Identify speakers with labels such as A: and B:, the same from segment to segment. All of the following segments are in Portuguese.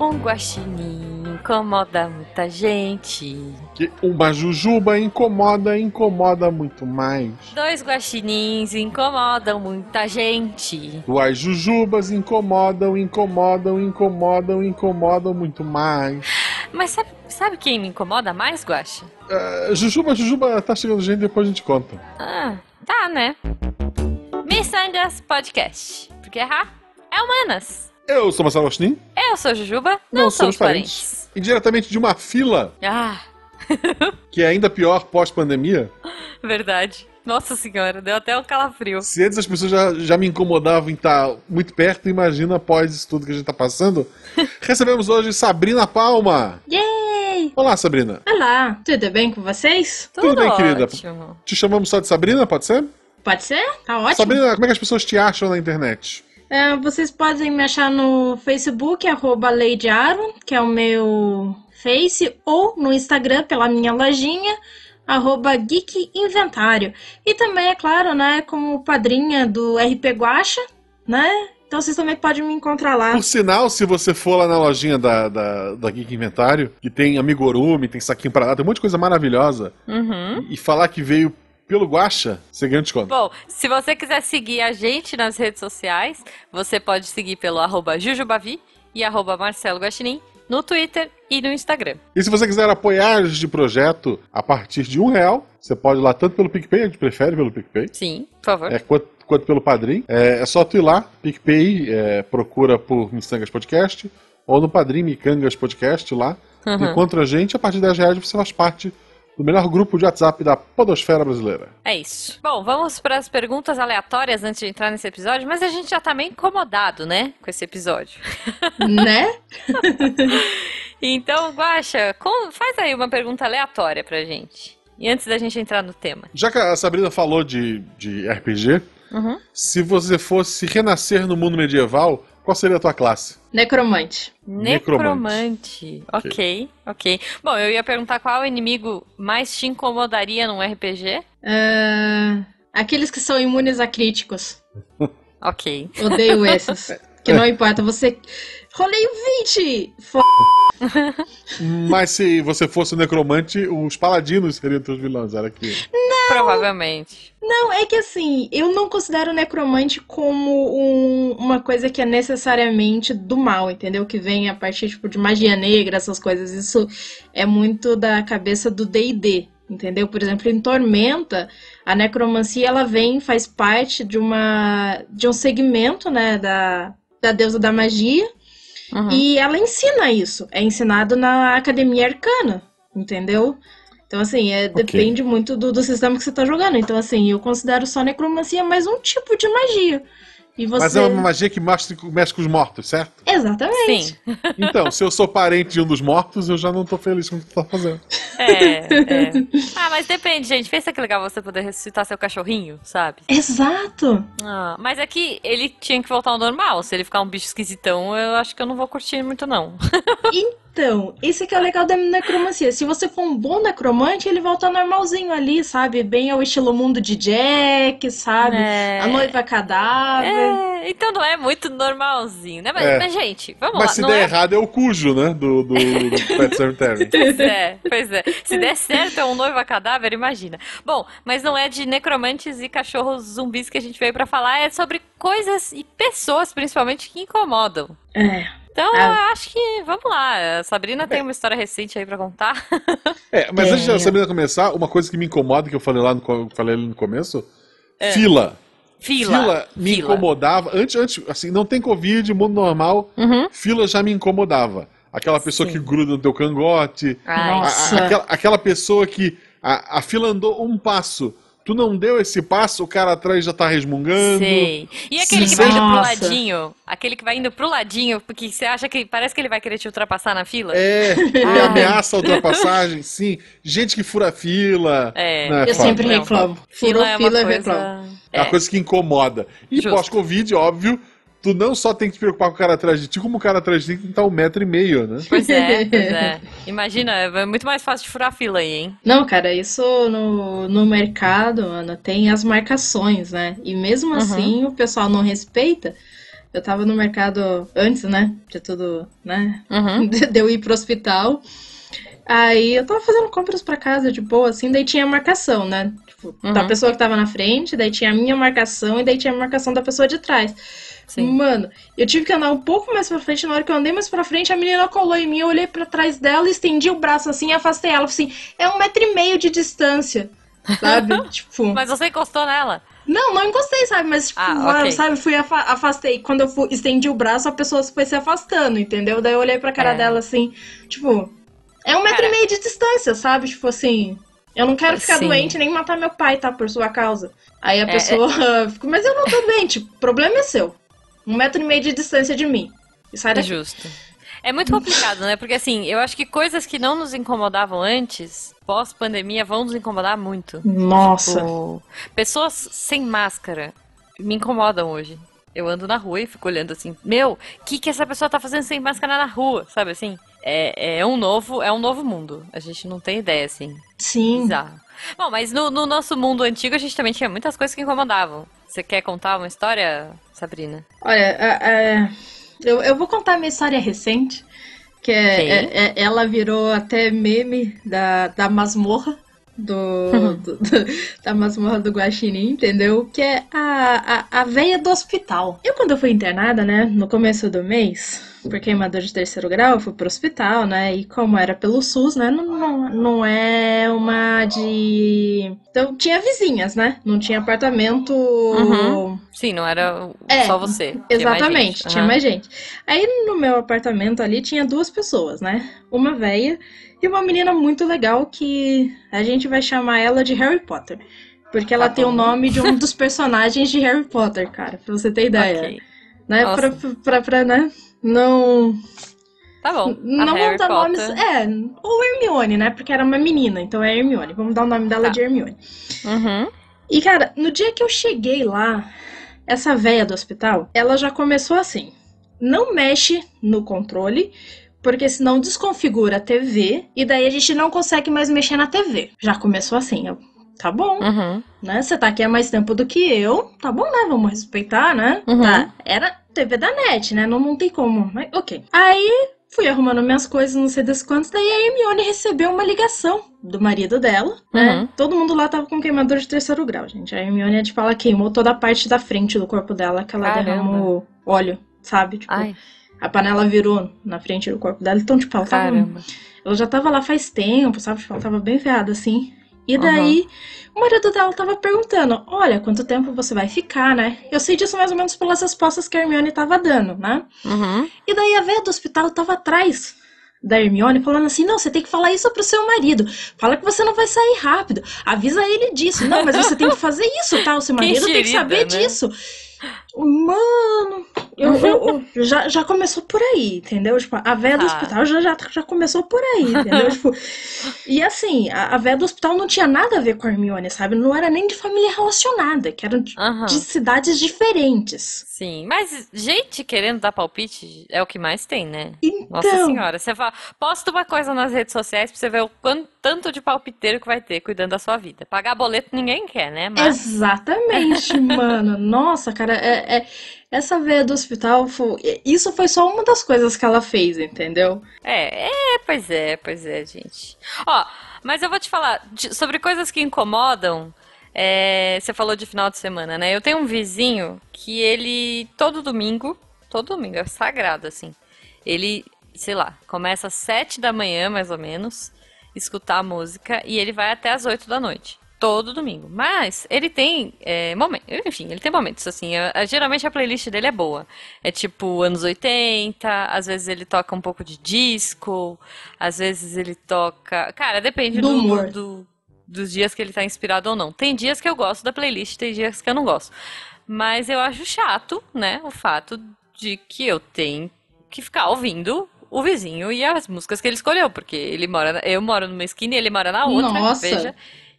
A: Um guaxinim incomoda muita gente.
B: Que uma jujuba incomoda, incomoda muito mais.
A: Dois guaxinins incomodam muita gente.
B: Duas jujubas incomodam, incomodam, incomodam, incomodam muito mais.
A: Mas sabe, sabe quem me incomoda mais, Guaxa?
B: Uh, jujuba, Jujuba, tá chegando gente, depois a gente conta.
A: Ah, tá, né? Missangas Podcast. Porque errar é humanas.
B: Eu sou Marcelo Agostinho.
A: Eu sou Jujuba, não,
B: Não
A: somos
B: somos
A: parentes.
B: parentes. E diretamente de uma fila,
A: Ah,
B: que é ainda pior pós-pandemia.
A: verdade. Nossa senhora, deu até um calafrio.
B: Se antes as pessoas já, já me incomodavam em estar muito perto, imagina após isso tudo que a gente tá passando. Recebemos hoje Sabrina Palma.
C: Yay!
B: Olá, Sabrina.
C: Olá, tudo bem com vocês?
B: Tudo bem, querida?
A: ótimo.
B: Te chamamos só de Sabrina, pode ser?
C: Pode ser? Tá ótimo.
B: Sabrina, como é que as pessoas te acham na internet?
C: É, vocês podem me achar no Facebook, arroba Lady Aaron, que é o meu Face, ou no Instagram, pela minha lojinha, arroba Geek Inventário. E também, é claro, né, como padrinha do RP Guacha, né? Então vocês também podem me encontrar lá.
B: Por sinal, se você for lá na lojinha da, da, da Geek Inventário, que tem amigurumi, tem saquinho pra lá, tem um monte de coisa maravilhosa,
A: Uhum.
B: e falar que veio pelo Guacha, você ganha um desconto.
A: Bom, se você quiser seguir a gente nas redes sociais, você pode seguir pelo arroba Jujubavi e arroba Marcelo Guaxinim no Twitter e no Instagram.
B: E se você quiser apoiar este projeto a partir de um real, você pode ir lá tanto pelo PicPay, a gente prefere pelo PicPay,
A: Sim, por favor.
B: é, quanto, quanto pelo Padrim. É, é só tu ir lá, PicPay, é, procura por Missangas Podcast, ou no Padrim Micangas Podcast lá.
A: Uhum.
B: Encontra a gente, a partir de 10 reais você faz parte do melhor grupo de WhatsApp da podosfera brasileira.
A: É isso. Bom, vamos para as perguntas aleatórias antes de entrar nesse episódio, mas a gente já tá meio incomodado, né, com esse episódio.
C: né?
A: Então, Guaxa, faz aí uma pergunta aleatória pra gente. E antes da gente entrar no tema.
B: Já que a Sabrina falou de, de RPG,
A: Uhum.
B: se você fosse renascer no mundo medieval, qual seria a tua classe?
C: Necromante.
A: Necromante. Ok, ok. Bom, eu ia perguntar qual inimigo mais te incomodaria num RPG.
C: Ah, aqueles que são imunes a críticos.
A: Ok.
C: Odeio esses. Que não importa, você. Rolei o 20! F...
B: Mas se você fosse o necromante, os paladinos seriam teus vilões, era aqui.
A: Provavelmente.
C: Não, é que assim, eu não considero o necromante como um- uma coisa que é necessariamente do mal, entendeu? Que vem a partir tipo, de magia negra, essas coisas. Isso é muito da cabeça do D&D, entendeu? Por exemplo, em Tormenta, a necromancia ela vem, faz parte de uma de um segmento, né, da, da deusa da magia.
A: Uhum.
C: E ela ensina isso. É ensinado na academia arcana, entendeu? Então, assim, é,
B: Ok.
C: depende muito do, do sistema que você tá jogando. Então, assim, eu considero só necromancia mais um tipo de magia. E você.
B: Mas é uma magia que mexe, mexe com os mortos, certo?
C: Exatamente.
A: Sim.
B: Então, se eu sou parente de um dos mortos, eu já não tô feliz com o que tu tá fazendo.
A: É, é. Ah, mas depende, gente. Pensa que legal você poder ressuscitar seu cachorrinho, sabe?
C: Exato.
A: Ah, mas aqui ele tinha que voltar ao normal. Se ele ficar um bicho esquisitão, eu acho que eu não vou curtir muito, não.
C: Então, esse que é o legal da necromancia. Se você for um bom necromante, ele volta normalzinho ali, sabe? Bem ao estilo mundo de Jack, sabe?
A: É.
C: A noiva cadáver.
A: É, então não é muito normalzinho, né? Mas,
B: É.
A: mas, gente, vamos
B: Mas
A: lá.
B: se
A: não
B: der
A: é...
B: errado, é o cujo, né? Do, do, do Pet Cemetery.
A: Pois é, pois é. Se der certo, é um noivo a cadáver, imagina. Bom, mas não é de necromantes e cachorros zumbis que a gente veio pra falar, é sobre coisas e pessoas, principalmente, que incomodam.
C: É.
A: Então,
C: Ah.
A: eu acho que, vamos lá, a Sabrina tem uma história recente aí pra contar.
B: É, mas antes
C: É.
B: da Sabrina começar, uma coisa que me incomoda, que eu falei lá no, falei ali no começo,
A: É.
B: fila.
A: Fila.
B: me
A: Fila.
B: incomodava. Antes, antes, assim, não tem Covid, mundo normal,
A: Uhum.
B: fila já me incomodava. Aquela pessoa
A: Sim.
B: que gruda no teu cangote, a- a- aquela, aquela pessoa que a, a fila andou um passo. Tu não deu esse passo, o cara atrás já tá resmungando.
A: Sei. E aquele
B: Sim,
A: que vai indo pro
C: Nossa.
A: ladinho? Aquele que vai indo pro ladinho, porque você acha que parece que ele vai querer te ultrapassar na fila?
B: É, ele
A: Ai.
B: ameaça a ultrapassagem, sim. Gente que fura fila.
A: É.
B: né,
C: Eu
B: Fábio?
C: sempre reclamo. Furou
A: é uma
C: fila,
A: coisa-
C: reclamo.
B: É uma coisa que incomoda. E pós-Covid, óbvio, tu não só tem que te preocupar com o cara atrás de ti, como o cara atrás de ti tem que estar um metro e meio, né?
A: Pois é, pois é. Imagina, é muito mais fácil de furar a fila aí, hein?
C: Não, cara, isso no, no mercado, mano, tem as marcações, né? E mesmo
A: Uhum.
C: assim o pessoal não respeita. Eu tava no mercado antes, né? De tudo, né?
A: Uhum.
C: De eu ir pro hospital. Aí eu tava fazendo compras pra casa de boa, assim, daí tinha a marcação, né? Tipo, da
A: Uhum.
C: pessoa que tava na frente, daí tinha a minha marcação e daí tinha a marcação da pessoa de trás.
A: Sim.
C: Mano, eu tive que andar um pouco mais pra frente. Na hora que eu andei mais pra frente, a menina colou em mim. Eu olhei pra trás dela, estendi o braço assim e afastei ela. Falei assim, é um metro e meio de distância. Sabe? tipo.
A: Mas você encostou nela.
C: Não, não encostei, sabe? Mas, tipo,
A: Ah,
C: lá,
A: ok.
C: sabe, fui afa- afastei. Quando eu fui, estendi o braço, a pessoa foi se afastando, entendeu? Daí eu olhei pra cara
A: É.
C: dela assim, tipo, é um metro
A: Cara.
C: e meio de distância, sabe? Tipo assim. Eu não quero ficar
A: Sim.
C: doente nem matar meu pai, tá? Por sua causa. Aí a
A: É,
C: pessoa ficou, mas eu não tô doente, o problema é seu. Um metro e meio de distância de mim. E sai
A: É
C: daqui.
A: justo. É muito complicado, né? Porque assim, eu acho que coisas que não nos incomodavam antes, pós-pandemia, vão nos incomodar muito.
C: Nossa.
A: Tipo, pessoas sem máscara me incomodam hoje. Eu ando na rua e fico olhando assim, meu, o que, que essa pessoa tá fazendo sem máscara na rua? Sabe assim? É, é um novo, é um novo mundo. A gente não tem ideia, assim.
C: Sim.
A: Bizarro. Bom, mas no, no nosso mundo antigo a gente também tinha muitas coisas que incomodavam. Você quer contar uma história, Sabrina?
C: Olha, é, é, eu, eu vou contar minha história recente, que é, é- é- ela virou até meme da, da masmorra. Do, do- do- da masmorra do Guaxinim, entendeu? Que é a, a, a veia do hospital. Eu, quando eu fui internada, né, no começo do mês, por queimadura de terceiro grau, eu fui pro hospital, né? E como era pelo SUS, né? Não, não, não é uma de. Então tinha vizinhas, né? Não tinha apartamento.
A: Uhum. Sim, não era
C: É,
A: só você. tinha mais
C: Exatamente,
A: gente.
C: tinha
A: Aham.
C: mais gente. Aí no meu apartamento ali tinha duas pessoas, né? Uma velha e uma menina muito legal que a gente vai chamar ela de Harry Potter. Porque ela
A: Tá
C: tem o nome de um dos personagens de Harry Potter, cara, pra você ter ideia.
A: Ok.
C: Né?
A: Nossa.
C: Pra, pra, pra, né? Não.
A: Tá bom.
C: Não vamos dar
A: Potter.
C: nomes. É, ou Hermione, né? Porque era uma menina, então é Hermione. Vamos dar o nome dela
A: Tá.
C: de Hermione.
A: Uhum.
C: E, cara, no dia que eu cheguei lá, essa véia do hospital, ela já começou assim: não mexe no controle, porque senão desconfigura a TV e daí a gente não consegue mais mexer na TV. Já começou assim. Eu, tá bom,
A: Uhum.
C: né? Você tá aqui há mais tempo do que eu, tá bom, né? Vamos respeitar, né?
A: Uhum.
C: Tá. Era TV da net, né? Não, não tem como. Mas, ok. Aí. Fui arrumando minhas coisas, não sei das quantas. Daí a Hermione recebeu uma ligação do marido dela, né?
A: Uhum.
C: Todo mundo lá tava com queimadura de terceiro grau, gente. A Hermione é de falar queimou toda a parte da frente do corpo dela, que ela
A: Caramba.
C: derramou óleo, sabe? Tipo,
A: Ai,
C: a panela virou na frente do corpo dela. Então, tipo, ela, tava,
A: caramba.
C: ela já tava lá faz tempo, sabe? Tipo, ela tava bem ferrada assim. E daí, o marido dela tava perguntando: Olha, quanto tempo você vai ficar, né? Eu sei disso mais ou menos pelas respostas que a Hermione tava dando, né?
A: Uhum.
C: E daí a véia do hospital tava atrás da Hermione, falando assim: não, você tem que falar isso pro seu marido. Fala que você não vai sair rápido. Avisa ele disso. Não, mas você tem que fazer isso, tá? O seu marido tem que saber
A: né?
C: disso. Mano, eu, eu- eu- já, já começou por aí, entendeu? Tipo, a véia do
A: Ah.
C: hospital já, já, já começou por aí, entendeu? tipo, e assim, a, a véia do hospital não tinha nada a ver com a Hermione, sabe? Não era nem de família relacionada, que eram de, de cidades diferentes.
A: Sim, mas gente querendo dar palpite é o que mais tem, né?
C: Então,
A: Nossa senhora, você fala, posta uma coisa nas redes sociais pra você ver o quanto tanto de palpiteiro que vai ter cuidando da sua vida. Pagar boleto ninguém quer, né? Mas
C: Exatamente, mano. Nossa, cara, é, é- essa veia do hospital, isso foi só uma das coisas que ela fez, entendeu?
A: é, é, pois é, pois é, gente. Ó, mas eu vou te falar de- sobre coisas que incomodam. é, você falou de final de semana, né? Eu tenho um vizinho que ele todo domingo, todo domingo é sagrado assim. Ele, sei lá, começa às sete da manhã mais ou menos, escutar a música e ele vai até às oito da noite. Todo domingo. Mas ele tem é, momentos. Enfim, ele tem momentos, assim. é- é- geralmente a playlist dele é boa. É tipo anos 80, às vezes ele toca um pouco de disco, às vezes ele toca. Cara, depende
C: Do
A: do,
C: humor.
A: do- dos dias que ele tá inspirado ou não. Tem dias que eu gosto da playlist, tem dias que eu não gosto. Mas eu acho chato, né, o fato de que eu tenho que ficar ouvindo o vizinho e as músicas que ele escolheu, porque ele mora, eu moro numa esquina e ele mora na outra,
C: Nossa.
A: veja.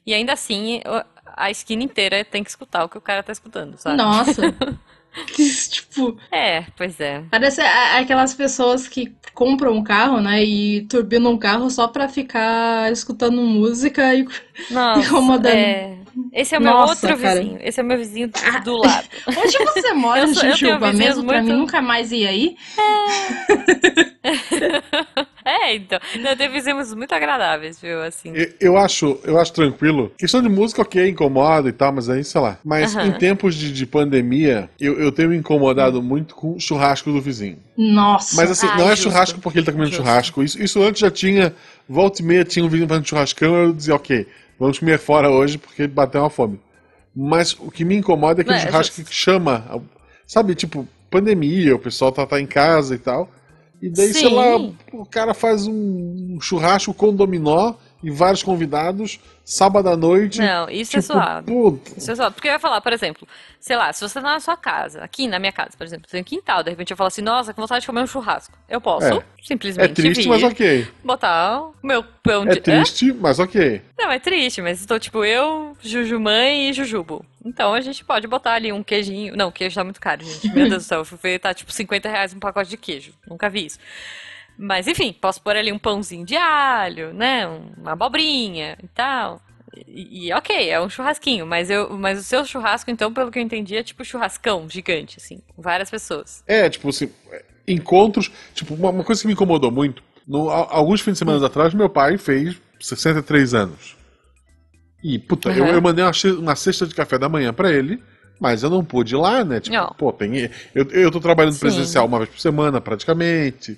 A: E ainda assim, a esquina inteira tem que escutar o que o cara tá escutando, sabe?
C: Nossa. tipo,
A: É, pois é.
C: parece a- aquelas pessoas que compram um carro, né, e turbinam um carro só pra ficar escutando música e
A: Nossa,
C: Incomodando.
A: é. Esse é o meu
C: Nossa,
A: outro
C: cara.
A: vizinho. Esse é o meu vizinho do- do lado.
C: Onde você mora
A: Eu sou-
C: Jujuba mesmo? Pra mim
A: muito-
C: nunca mais ir aí.
A: É, então. Não, tem vizinhos muito agradáveis, viu? Assim.
B: Eu, eu acho, eu acho tranquilo. Questão de música, ok, incomoda e tal, mas aí, sei lá. Mas
A: Aham.
B: em tempos de, de pandemia, eu, eu tenho me incomodado muito com o churrasco do vizinho.
C: Nossa.
B: Mas assim,
A: Ah,
B: não é
A: justo.
B: churrasco porque ele tá comendo
A: Justo.
B: churrasco. Isso, isso antes já tinha. Volta e meia tinha um vizinho fazendo churrascão, eu dizia, ok, vamos comer fora hoje porque bateu uma fome. Mas o que me incomoda é aquele
A: Não, é
B: churrasco
A: justo.
B: que chama. Sabe, tipo, pandemia, o pessoal tá, tá em casa e tal. E daí, sei
A: Sim.
B: lá, o cara faz um churrasco com dominó e vários convidados, sábado à noite.
A: Não, isso é
B: tipo,
A: suave.
B: puta,
A: Isso é suave. Porque eu ia falar, por exemplo, sei lá, se você tá na sua casa, aqui na minha casa, por exemplo, tem um quintal, de repente eu falo assim, nossa, com vontade de comer um churrasco. Eu posso
B: É.
A: simplesmente
B: é triste,
A: vir,
B: mas ok.
A: botar o meu pão
B: É
A: de...
B: triste, mas ok.
A: Não, é triste, mas estou tipo eu, Jujumãe e Jujubo. Então a gente pode botar ali um queijinho. Não, o queijo tá muito caro, gente. Meu Deus do céu, eu fui ver, tá tipo 50 reais um pacote de queijo. Nunca vi isso. Mas enfim, posso pôr ali um pãozinho de alho, né? Uma abobrinha e tal. E, e ok, é um churrasquinho, mas, eu, mas o seu churrasco, então, pelo que eu entendi, é tipo churrascão gigante, assim, com várias pessoas.
B: É, tipo assim, encontros. Tipo, uma, uma coisa que me incomodou muito. No, alguns fins de semana atrás, meu pai fez 63 anos. E, puta, eu,
A: Uhum.
B: eu mandei uma, uma cesta de café da manhã pra ele, mas eu não pude ir lá, né? Tipo,
A: Não.
B: pô, tem. Eu, eu tô trabalhando
A: Sim.
B: presencial uma vez por semana, praticamente.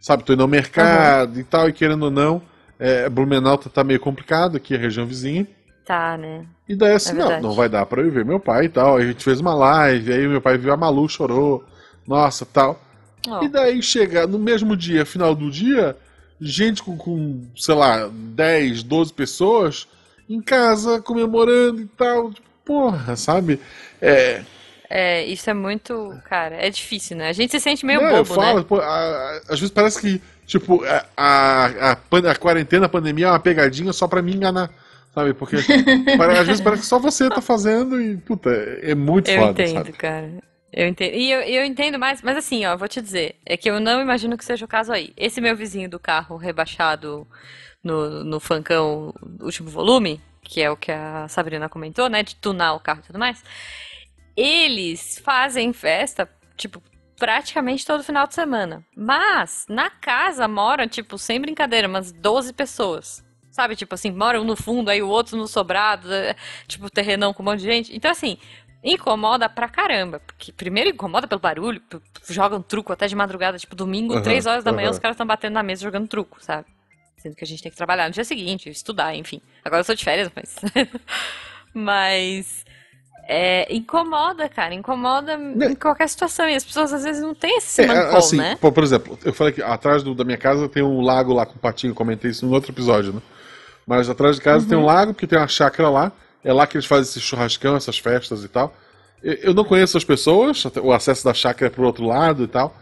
B: Sabe, tô indo ao mercado e tal, e querendo ou não, é, Blumenau tá, tá meio complicado aqui, a região vizinha.
A: Tá, né?
B: E daí assim,
A: É
B: não, não vai dar pra eu ver meu pai e tal. Aí a gente fez uma live, aí meu pai viu a Malu, chorou, nossa, tal.
A: Ó,
B: E daí chega no mesmo dia, final do dia, gente com, com, sei lá, 10, 12 pessoas em casa comemorando e tal. Porra, sabe? É,
A: É, isso é muito, cara, é difícil, né? A gente se sente meio
B: não,
A: bobo,
B: eu falo,
A: né?
B: pô, a- a- às vezes parece que, tipo, a, a, a, quarentena, a pandemia é uma pegadinha só pra me enganar. Sabe? Porque às vezes parece que só você tá fazendo e, puta, é muito
A: Eu
B: foda,
A: entendo,
B: sabe?
A: cara. Eu entendo. E eu, eu entendo mais, mas assim, ó, vou te dizer, é que eu não imagino que seja o caso aí. Esse meu vizinho do carro rebaixado no, no Funkão último volume, que é o que a Sabrina comentou, né, de tunar o carro e tudo mais, eles fazem festa, tipo, praticamente todo final de semana. Mas na casa moram, tipo, sem brincadeira, umas 12 pessoas. Sabe, tipo assim, moram no fundo, aí o outro no sobrado, é, tipo, terrenão com um monte de gente. Então, assim, incomoda pra caramba. Porque primeiro incomoda pelo barulho, jogam truco até de madrugada, tipo, domingo,
B: Aham,
A: três horas da manhã, os caras estão batendo na mesa jogando truco, sabe? Sendo que a gente tem que trabalhar no dia seguinte, estudar, enfim. Agora eu sou de férias, mas. mas. É, incomoda, cara, incomoda em qualquer situação. E as pessoas às vezes não têm esse
B: É,
A: mancol,
B: assim,
A: né?
B: pô, por exemplo, eu falei que atrás do- da minha casa tem um lago lá com patinho, comentei isso em outro episódio, né? Mas atrás de casa tem
A: Uhum.
B: um lago, porque tem uma chácara lá, é lá que eles fazem esse churrascão, essas festas e tal. Eu, eu não conheço as pessoas, o acesso da chácara é pro outro lado e tal,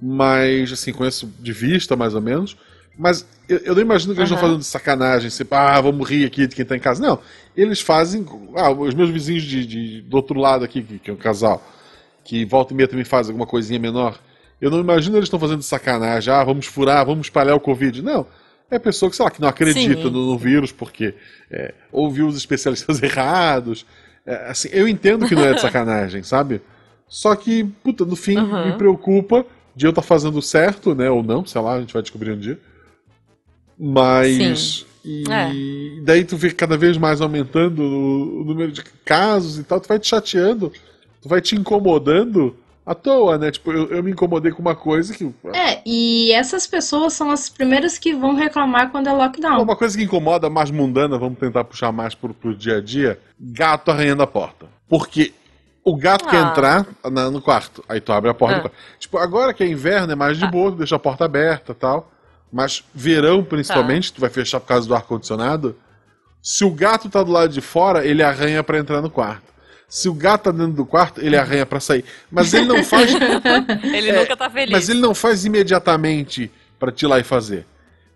B: mas, assim, conheço de vista, mais ou menos. Mas eu, eu não imagino que eles estão
A: Aham.
B: fazendo de sacanagem, assim, ah, vamos rir aqui de quem tá em casa. Não, eles fazem, ah, os meus vizinhos de, de- do outro lado aqui, que, que é um casal, que volta e meia também faz alguma coisinha menor. Eu não imagino eles estão fazendo de sacanagem, ah, vamos furar, vamos espalhar o Covid. Não. É pessoa que, sei lá, que não acredita no, no vírus porque é, ouviu os especialistas errados. É, assim, eu entendo que não é de sacanagem, sabe? Só que, puta, no fim
A: Uhum.
B: me preocupa de eu estar fazendo certo, né? Ou não, sei lá, a gente vai descobrir um dia. Mas. E
A: É.
B: daí tu vê cada vez mais aumentando o, o número de casos e tal, tu vai te chateando, tu vai te incomodando à toa, né? Tipo, eu, eu me incomodei com uma coisa que.
C: É, e essas pessoas são as primeiras que vão reclamar quando é lockdown.
B: Uma coisa que incomoda, mais mundana, vamos tentar puxar mais pro, pro dia a dia: gato arranhando a porta. Porque o gato quer
A: Ah.
B: entrar na- no quarto, aí tu abre a porta
A: Ah.
B: Tipo, agora que é inverno, é mais de
A: Ah.
B: boa, deixa a porta aberta e tal. Mas verão, principalmente, tu vai fechar por causa do ar-condicionado. Se o gato tá do lado de fora, ele arranha pra entrar no quarto. Se o gato tá dentro do quarto, ele arranha pra sair. Mas ele não faz.
A: Ele
B: É,
A: nunca tá feliz.
B: Mas ele não faz imediatamente pra te ir lá e fazer.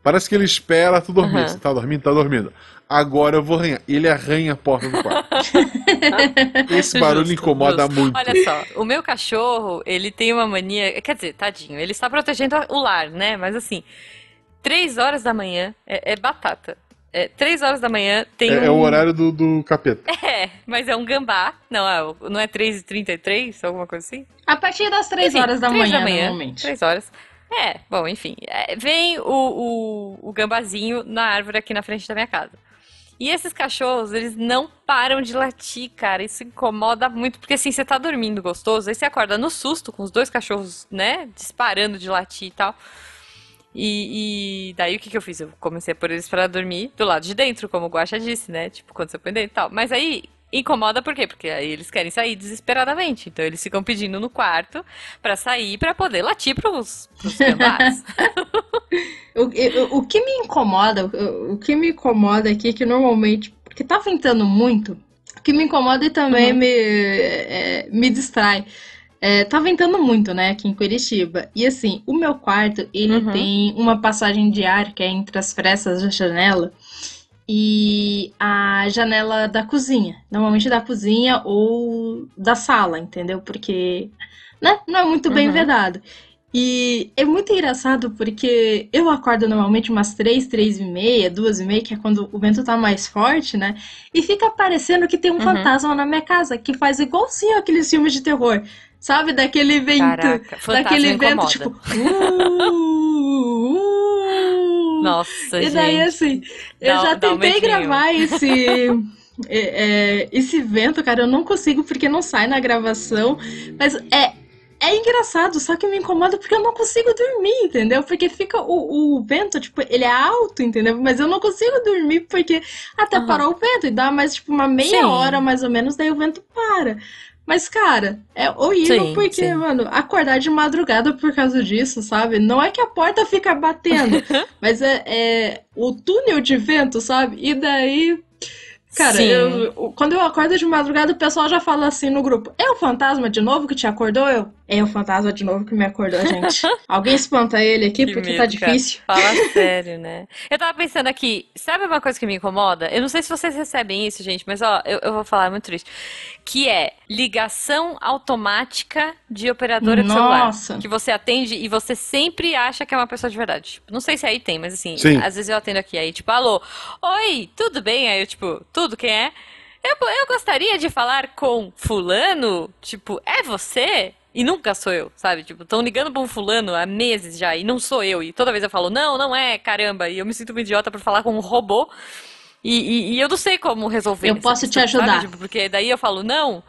B: Parece que ele espera tu dormir.
A: Aham.
B: Você tá dormindo? Tá dormindo. Agora eu vou arranhar. Ele arranha a porta do quarto. Esse barulho
A: Justo,
B: incomoda
A: justo.
B: muito.
A: Olha só, o meu cachorro, ele tem uma mania. Quer dizer, tadinho, ele está protegendo o lar, né? Mas assim, três horas da manhã é, é batata. É, 3 horas da manhã tem
B: É,
A: um...
B: é o horário do, do capeta.
A: É, mas é um gambá. Não, é, não é 3h33, alguma coisa assim?
C: A partir das 3
A: Enfim,
C: horas da
A: três
C: manhã, normalmente.
A: 3 horas. É, bom, enfim. é, vem o, o, o gambazinho na árvore aqui na frente da minha casa. E esses cachorros, eles não param de latir, cara. Isso incomoda muito, porque assim, você tá dormindo gostoso, aí você acorda no susto com os dois cachorros, né, disparando de latir e tal. E, e daí o que, que eu fiz? Eu comecei a pôr eles pra dormir do lado de dentro, como o Guaxa disse, né? Tipo, quando você põe dentro e tal. Mas aí incomoda por quê? Porque aí eles querem sair desesperadamente. Então eles ficam pedindo no quarto pra sair pra poder latir pros, pros.
C: O, o, o que me incomoda, o, o que me incomoda aqui, é que normalmente, porque tá ventando muito, o que me incomoda e também
A: Uhum.
C: me, é, me distrai. É, tá ventando muito, né, aqui em Curitiba. E assim, o meu quarto, ele
A: Uhum.
C: tem uma passagem de ar que é entre as frestas da janela e a janela da cozinha. Normalmente da cozinha ou da sala, entendeu? Porque, né, não é muito bem
A: Uhum.
C: vedado. E é muito engraçado porque eu acordo normalmente umas três, três e meia, duas e meia, que é quando o vento tá mais forte, né? E fica parecendo que tem um
A: Uhum.
C: fantasma na minha casa, que faz igualzinho aqueles filmes de terror. Sabe? Daquele vento.
A: Caraca,
C: daquele vento, tipo. "Uh, uh".
A: Nossa,
C: E daí,
A: gente.
C: assim, eu
A: Dá-
C: já
A: um
C: tentei
A: medinho.
C: gravar esse. é, é, esse vento, cara, eu não consigo porque não sai na gravação. Mas é, é engraçado, só que me incomoda porque eu não consigo dormir, entendeu? Porque fica o, o vento, tipo, ele é alto, entendeu? Mas eu não consigo dormir porque até
A: Aham.
C: parar o vento e dá mais, tipo, uma meia
A: Sim.
C: hora mais ou menos, daí o vento para. Mas, cara, é horrível
A: Sim,
C: porque,
A: sim.
C: mano, acordar de madrugada por causa disso, sabe? Não é que a porta fica batendo, mas é, é o túnel de vento, sabe? E daí. Cara, eu- quando eu acordo de madrugada, o pessoal já fala assim no grupo: É o fantasma de novo que te acordou? Eu? É o fantasma de novo que me acordou, gente. Alguém espanta ele aqui
A: Que
C: porque
A: medo,
C: tá
A: cara.
C: difícil.
A: Fala sério, né? Eu tava pensando aqui, sabe uma coisa que me incomoda? Eu não sei se vocês recebem isso, gente, mas ó, eu, eu vou falar é muito triste. Que é ligação automática de operadora de celular.
C: Nossa.
A: Que você atende e você sempre acha que é uma pessoa de verdade. Tipo, não sei se aí tem, mas assim,
B: Sim.
A: às vezes eu atendo aqui aí, tipo, alô, oi, tudo bem? Aí eu, tipo, tudo, quem é? Eu, eu gostaria de falar com fulano, tipo, é você? E nunca sou eu, sabe? Tipo, estão ligando pra um fulano há meses já e não sou eu. E toda vez eu falo, não, não é, caramba. E eu me sinto uma idiota por falar com um robô. E, e- e eu não sei como resolver.
C: Eu posso te
A: questão,
C: ajudar.
A: Tipo, porque daí eu falo, não.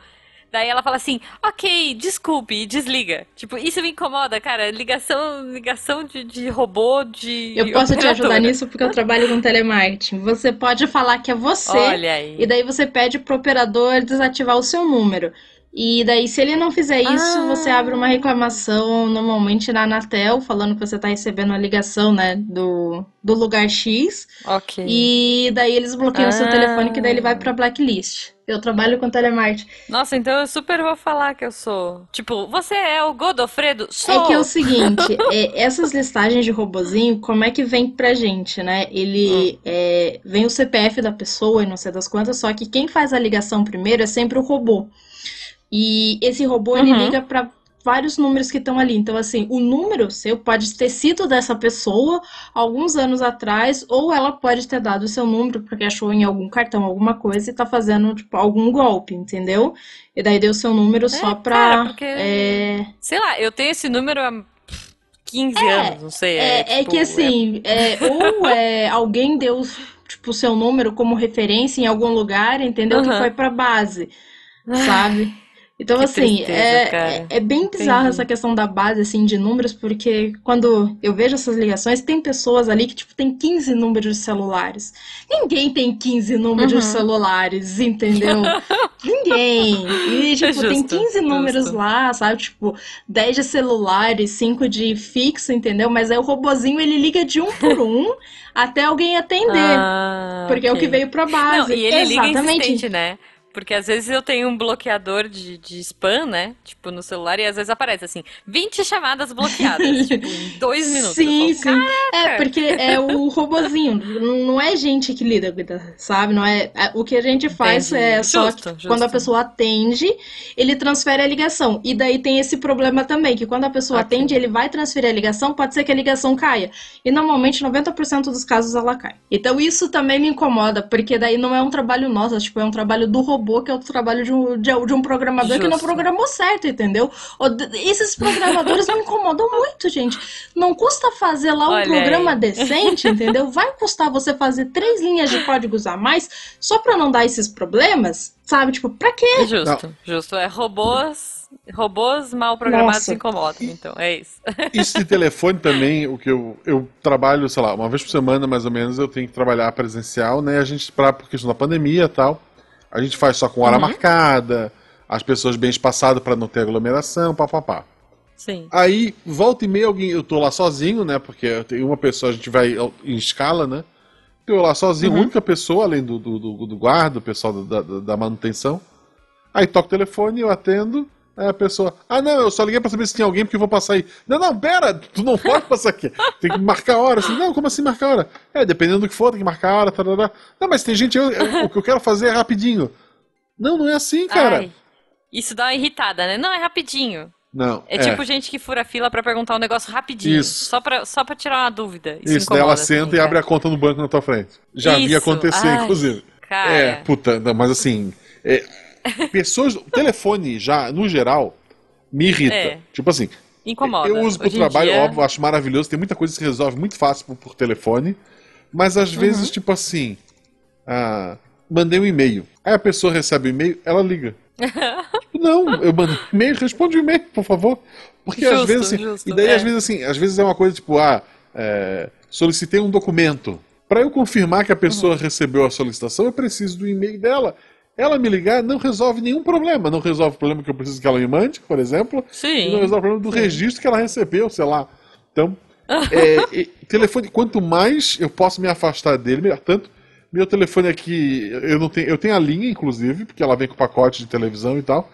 A: Daí ela fala assim, ok, desculpe, e desliga. Tipo, isso me incomoda, cara. Ligação, ligação de, de robô, de
C: Eu posso te
A: operadora.
C: ajudar nisso porque eu trabalho com telemarketing. Você pode falar que é você.
A: Olha aí.
C: E daí você pede pro operador desativar o seu número. E daí, se ele não fizer isso,
A: Ah.
C: você abre uma reclamação normalmente na Anatel, falando que você tá recebendo a ligação, né, do, do lugar X.
A: Ok.
C: E daí eles bloqueiam o seu
A: Ah.
C: telefone, que daí ele vai pra blacklist. Eu trabalho com telemarketing.
A: Nossa, então eu super vou falar que eu sou. Tipo, você é o Godofredo? Sou.
C: É que é o seguinte, é, essas listagens de robozinho, como é que vem pra gente, né? Ele é, vem o CPF da pessoa e não sei das quantas, só que quem faz a ligação primeiro é sempre o robô. E esse robô ele
A: Uhum.
C: liga pra vários números que estão ali. Então, assim, o número seu pode ter sido dessa pessoa alguns anos atrás, ou ela pode ter dado o seu número porque achou em algum cartão alguma coisa e tá fazendo, tipo, algum golpe, entendeu? E daí deu seu número só pra.
A: cara, porque-
C: é,
A: Sei lá, eu tenho esse número há 15
C: É,
A: anos, não sei.
C: É, é
A: tipo,
C: que assim, é, ou é, alguém deu tipo, o seu número como referência em algum lugar, entendeu? Que
A: Aham.
C: foi pra base, sabe? Então,
A: Que
C: assim,
A: tristeza,
C: é, é, é bem
A: Entendi.
C: essa questão da base, assim, de números, porque quando eu vejo essas ligações, tem pessoas ali que, tipo, tem 15 números de celulares. Ninguém tem 15 números de
A: Uhum.
C: celulares, entendeu? Ninguém. E, tipo, tem
A: Justo,
C: 15 números
A: justo.
C: lá, sabe? Tipo, 10 de celulares, 5 de fixo, entendeu? Mas aí o robozinho, ele liga de um por um até alguém atender.
A: Ah,
C: porque é o que veio pra base.
A: Não, e ele liga
C: Exatamente.
A: insistente, né? Porque às vezes eu tenho um bloqueador de, de spam, né? Tipo, no celular, e às vezes aparece assim, 20 chamadas bloqueadas, tipo, em dois minutos.
C: Sim,
A: falo,
C: sim. É, porque é o robozinho. Não é gente que lida sabe? Não é, é, o que a gente faz
A: Entendi.
C: é só
A: Justo,
C: que
A: justo.
C: quando a pessoa atende, ele transfere a ligação. E daí tem esse problema também, que quando a pessoa
A: Ok.
C: atende, ele vai transferir a ligação, pode ser que a ligação caia. E normalmente 90% dos casos ela cai. Então isso também me incomoda, porque daí não é um trabalho nosso, tipo, é um trabalho do robô, que é o trabalho de um, de, de um programador que não
A: Justo.
C: programou certo, entendeu? Esses programadores me incomodam muito, gente. Não custa fazer lá um
A: Olha
C: programa
A: aí.
C: decente, entendeu? Vai custar você fazer três linhas de códigos a mais só pra não dar esses problemas, sabe? Tipo, pra quê?
A: Justo, justo. É robôs, robôs mal programados
C: Nossa.
A: incomodam, então, é isso.
B: Isso de telefone também, o que eu, eu trabalho, sei lá, uma vez por semana mais ou menos, eu tenho que trabalhar presencial, né? A gente, pra, por questão da pandemia e tal, a gente faz só com hora
A: Uhum.
B: marcada, as pessoas bem espaçadas pra não ter aglomeração, papapá.
A: Sim.
B: Aí, volta e meia, alguém, eu tô lá sozinho, né? Porque tem uma pessoa, a gente vai em escala, né? Eu lá sozinho,
A: Uhum.
B: única pessoa, além do, do, do, do guarda, o pessoal da, da, da manutenção. Aí toca o telefone, eu atendo. Aí a pessoa, ah não, eu só liguei pra saber se tinha alguém porque eu vou passar aí. Não, não, pera, tu não pode passar aqui. Tem que marcar a hora. Assim, não, como assim marcar a hora? É, dependendo do que for, tem que marcar a hora. Tarará. Não, mas tem gente, eu- eu- o que eu quero fazer é rapidinho. Não, não é assim, cara.
A: Ai, isso dá uma irritada, né? Não, é rapidinho.
B: Não,
A: É, tipo gente que fura fila pra perguntar um negócio rapidinho.
B: Isso.
A: Só pra, só pra tirar uma dúvida. Isso,
B: Isso, daí ela
A: incomoda
B: senta
A: também,
B: e abre
A: cara.
B: a conta no banco na tua frente. Já vi
A: Isso,
B: acontecer,
A: ai,
B: inclusive.
A: Cara,
B: É, puta, não, mas assim, é, pessoas, o telefone já, no geral, me irrita.
A: É.
B: Tipo assim,
A: incomoda.
B: eu uso pro
A: Hoje
B: trabalho,
A: dia-
B: óbvio, acho maravilhoso, tem muita coisa que se resolve muito fácil por, por telefone, mas às vezes,
A: Uhum.
B: tipo assim, ah, mandei um e-mail, aí a pessoa recebe o e-mail, ela liga. Tipo, não, eu mando um e-mail, responde o e-mail, por favor. Porque às
A: Justo,
B: vezes assim,
A: justo,
B: e daí
A: é.
B: às vezes assim, às vezes é uma coisa tipo, ah, é, solicitei um documento. Para eu confirmar que a pessoa
A: Uhum.
B: recebeu a solicitação, eu preciso do e-mail dela. Ela me ligar não resolve nenhum problema. Não resolve o problema que eu preciso que ela me mande, por exemplo. E
A: Sim.
B: não resolve o problema do registro que ela recebeu, sei lá. Então, é, telefone, quanto mais eu posso me afastar dele, melhor. Tanto, meu telefone aqui, eu não tenho. Eu tenho a linha, inclusive, porque ela vem com pacote de televisão e tal.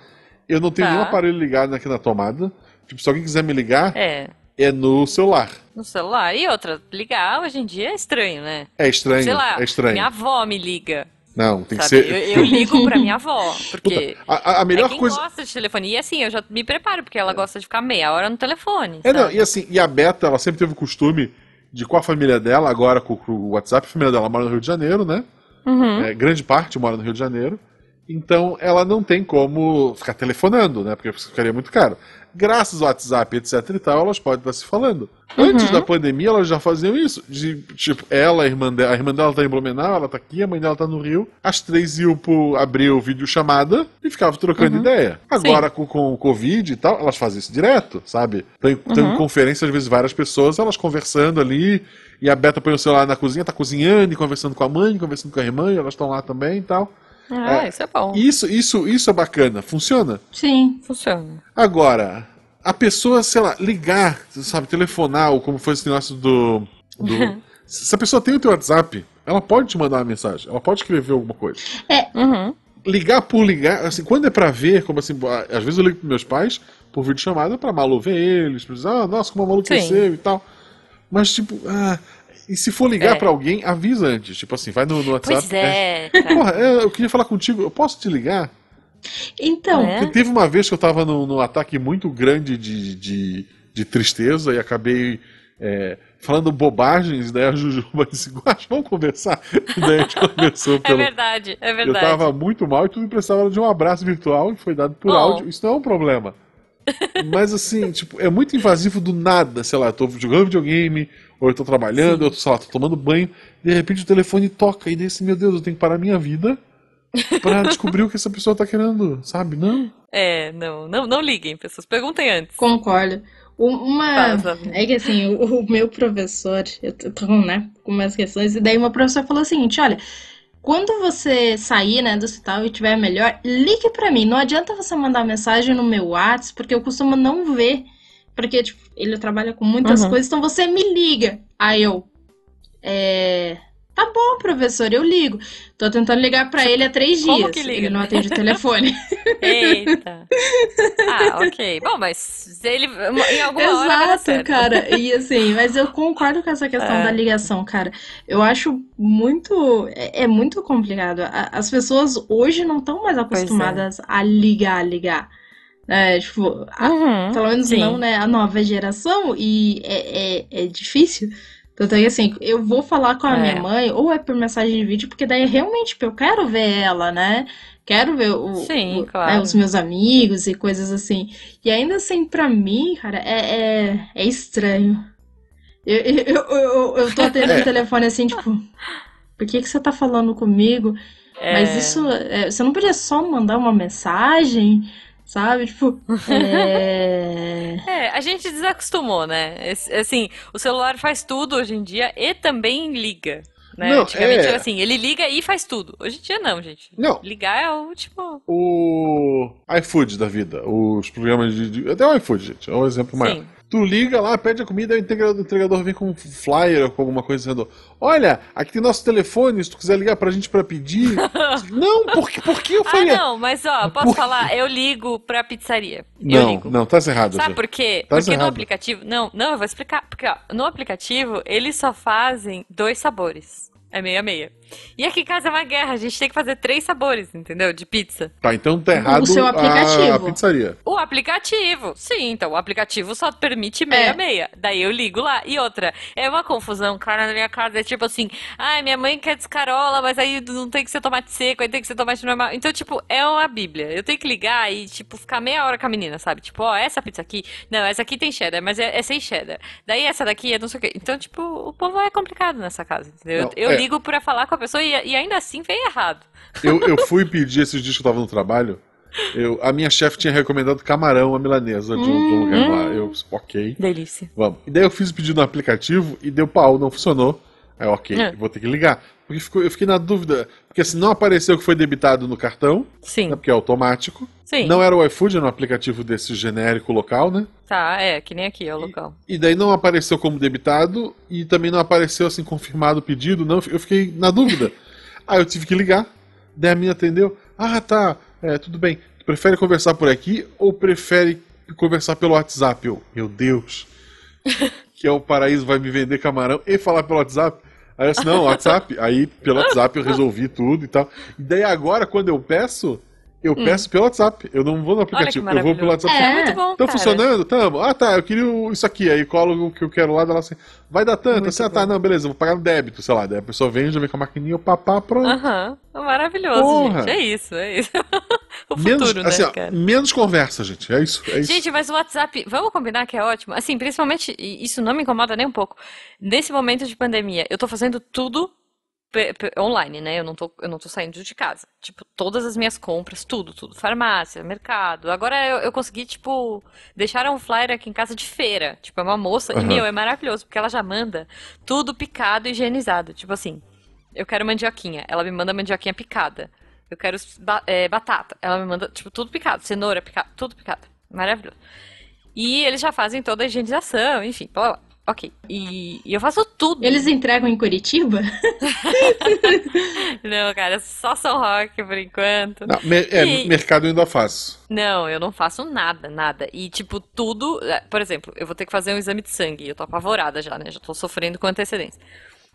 B: Eu não tenho
A: Tá.
B: nenhum aparelho ligado aqui na tomada. Tipo, se alguém quiser me ligar,
A: É,
B: é no celular.
A: no celular. E outra, ligar hoje em dia é estranho, né?
B: É estranho.
A: Sei lá,
B: é estranho.
A: minha avó me liga.
B: Não, tem que
A: sabe?
B: ser.
A: Eu, eu ligo pra minha avó, porque
B: Puta, a, a-
A: é
B: melhor
A: quem
B: coisa.
A: gosta de telefone. E assim, eu já me preparo, porque ela gosta de ficar meia hora no telefone.
B: É, não, e assim, e a Beta, ela sempre teve o costume de com a família dela, agora com, com o WhatsApp, a família dela mora no Rio de Janeiro, né?
A: Uhum.
B: É, grande parte mora no Rio de Janeiro. Então ela não tem como ficar telefonando, né? Porque ficaria muito caro. Graças ao WhatsApp, etc e tal, elas podem estar se falando. Antes
A: Uhum.
B: da pandemia, elas já faziam isso. De, tipo, ela, a irmã dela, a irmã dela tá em Blumenau, ela tá aqui, a mãe dela tá no Rio. As três iam pro, abrir o vídeo chamada e ficavam trocando
A: Uhum.
B: ideia. Agora, com, com o Covid e tal, elas fazem isso direto, sabe? Tem, tem
A: Uhum.
B: conferência, às vezes, várias pessoas, elas conversando ali. E a Beta põe o celular na cozinha, tá cozinhando e conversando com a mãe, conversando com a irmã, e elas estão lá também e tal.
A: Ah,
B: É.
A: isso é bom.
B: Isso, isso, isso é bacana, funciona.
C: Sim.
A: Funciona.
B: Agora, a pessoa, sei lá, ligar, sabe, telefonar, ou como foi esse negócio do. do se a pessoa tem o teu WhatsApp, ela pode te mandar uma mensagem, ela pode escrever alguma coisa.
A: Uhum.
B: Ligar por ligar, assim, quando é pra ver, como assim, às vezes eu ligo pros meus pais por videochamada pra Malu ver eles, pra dizer, ah, nossa, como a Malu cresceu e tal. Mas, tipo, ah, e se for ligar
A: É.
B: pra alguém, avisa antes. Tipo assim, vai no, no WhatsApp.
A: Pois é.
B: Porra, é, eu queria falar contigo, eu posso te ligar?
C: Então,
A: É.
B: Porque teve uma vez que eu tava num, num ataque muito grande de, de, de tristeza e acabei é, falando bobagens, daí a Jujuba disse, Guax, vamos conversar? E daí a gente conversou
A: É
B: pelo...
A: verdade, é
B: eu
A: verdade.
B: tava muito mal e tudo precisava de um abraço virtual que foi dado por
A: Oh.
B: áudio. Isso não é um problema. Mas assim, tipo, é muito invasivo do nada, sei lá, eu tô jogando videogame, ou eu tô trabalhando, ou eu tô, sei lá, tô tomando banho, de repente o telefone toca, e daí assim, meu Deus, eu tenho que parar minha vida pra descobrir o que essa pessoa tá querendo, sabe? Não.
A: É, não, não, não liguem, pessoas. Perguntem antes.
C: concordo. Um- Uma.
A: Sabrina.
C: É que assim, o, o meu professor, eu tô, né, com umas questões, e daí uma professora falou o seguinte: olha, quando você sair, né, do hospital e tiver melhor, ligue pra mim. Não adianta você mandar mensagem no meu WhatsApp, porque eu costumo não ver. Porque, tipo, ele trabalha com muitas
A: Uhum.
C: coisas, então você me liga. Aí eu. É. Tá bom, professor, eu ligo. Tô tentando ligar para ele há três
A: Como
C: dias.
A: que liga?
C: Ele não atende o telefone.
A: Eita. Ah, ok. Bom, mas ele em alguma hora vai dar
C: Exato, cara. E assim, mas eu concordo com essa questão
A: É.
C: da ligação, cara. Eu acho muito. É, é muito complicado. As pessoas hoje não estão mais
A: é.
C: acostumadas a ligar, ligar. É, tipo, a-
A: Uhum,
C: pelo menos
A: sim.
C: não, né? A nova geração, e é, é, é difícil. Tanto é que assim, eu vou falar com a
A: É.
C: minha mãe, ou é por mensagem de vídeo, porque daí realmente tipo, eu quero ver ela, né? Quero ver o,
A: Sim,
C: o-
A: claro.
C: né, os meus amigos e coisas assim. E ainda assim, pra mim, cara, é, é, é estranho. Eu, eu, eu, eu, tô atendendo o telefone assim, tipo, por que que você tá falando comigo? Mas
A: É.
C: isso, é, você não podia só mandar uma mensagem, sabe? Tipo, é...
A: É, a gente desacostumou, né? Assim, o celular faz tudo hoje em dia e também liga. Né?
B: Não,
A: Antigamente
B: é.
A: era assim, ele liga e faz tudo. Hoje em dia não, gente.
B: Não.
A: Ligar é o último.
B: O iFood da vida, os programas de. de- até o iFood, gente, é um exemplo maior. Tu liga lá, pede a comida, o entregador, o entregador vem com um flyer ou com alguma coisa dizendo: Olha, aqui tem nosso telefone, se tu quiser ligar pra gente pra pedir. não, por que, por que eu
A: Ah,
B: falei?
A: não, mas ó, posso
B: Por-
A: falar? Eu ligo pra pizzaria.
B: Não, não, tá errado.
A: Sabe
B: já.
A: por quê?
B: Tá
A: Porque no
B: errado.
A: aplicativo. Não, não, eu vou explicar. Porque ó, no aplicativo eles só fazem dois sabores. É meia meia. E aqui em casa é uma guerra, a gente tem que fazer três sabores, entendeu? De pizza.
B: Tá, então tá errado
C: seu
B: a-
C: aplicativo.
B: a pizzaria.
A: O aplicativo, sim, então o aplicativo só permite meia
C: É.
A: meia. Daí eu ligo lá. E outra, é uma confusão, cara, na minha casa. É tipo assim, ai, minha mãe quer descarola, mas aí não tem que ser tomate seco, aí tem que ser tomate normal. Então, tipo, é uma bíblia. Eu tenho que ligar e, tipo, ficar meia hora com a menina, sabe? Tipo, ó, essa pizza aqui, não, essa aqui tem cheddar, mas é, é sem cheddar. Daí essa daqui é não sei o quê. Então, tipo, o povo é complicado nessa casa, entendeu?
B: Não,
A: eu
B: é.
A: ligo pra falar com a pessoa e, e ainda assim vem errado.
B: Eu, eu fui pedir esses dias que eu tava no trabalho. Eu, a minha chefe tinha recomendado camarão à milanesa de um, de um lugar lá. Eu, ok,
A: Delícia.
B: vamos. E daí eu fiz o pedido no aplicativo e deu pau, não funcionou. Aí, ok,
A: É.
B: vou ter que ligar. Porque ficou- eu fiquei na dúvida. Porque se não apareceu que foi debitado no cartão,
A: Sim,
B: né, porque é automático.
A: sim.
B: Não era o iFood, era um aplicativo desse genérico local, né?
A: Tá, é, que nem aqui, é o local.
B: E daí não apareceu como debitado e também não apareceu assim confirmado o pedido, não. Eu fiquei na dúvida. Aí eu tive que ligar. Daí a minha atendeu. Ah, tá. É, tudo bem. Prefere conversar por aqui ou prefere conversar pelo WhatsApp? Eu, meu Deus. que é o paraíso vai me vender camarão e falar pelo WhatsApp. Aí eu disse, não, WhatsApp. Aí pelo WhatsApp eu resolvi tudo e tal. E daí agora, quando eu peço, eu peço pelo WhatsApp. Eu não vou no
A: Hum. Olha que
B: aplicativo, eu vou pelo. WhatsApp.
A: É,
C: É.
A: muito bom,
B: Tá
A: cara.
B: funcionando? Tamo. Ah, tá, eu queria isso aqui. Aí colo o que eu quero lá, dá lá assim. Vai dar tanto?
A: Muito
B: Assim, ah, tá, não, beleza, vou pagar no débito, sei lá. Daí a pessoa vem, já vem com a maquininha, o papá, pronto.
A: Aham, maravilhoso,
B: Porra.
A: gente. É isso, é isso. o
B: menos,
A: futuro,
B: assim,
A: né,
B: ó,
A: cara?
B: menos conversa, gente. É isso, é isso.
A: Gente, mas o WhatsApp, vamos combinar que é ótimo? Assim, principalmente, e isso não me incomoda nem um pouco. Nesse momento de pandemia, eu tô fazendo tudo online, né? Eu não tô, eu não tô saindo de casa. Tipo, todas as minhas compras, tudo, tudo. Farmácia, mercado. Agora eu, eu consegui, tipo, deixar um flyer aqui em casa de feira. Tipo, é uma moça. E,
B: Aham.
A: meu, é maravilhoso, porque ela já manda tudo picado e higienizado. Tipo assim, eu quero mandioquinha. Ela me manda mandioquinha picada. Eu quero é, batata. Ela me manda, tipo, tudo picado. Cenoura picada, tudo picado. Maravilhoso. E eles já fazem toda a higienização, enfim, blá, blá. Ok. E, e eu faço tudo.
C: Eles entregam em Curitiba?
A: Não, cara, só São Roque por enquanto.
B: Não, me- é,
A: E-
B: mercado eu ainda faço.
A: Não, eu não faço nada, nada. E, tipo, tudo. é, Por exemplo, eu vou ter que fazer um exame de sangue. Eu tô apavorada já, né? Já tô sofrendo com antecedência.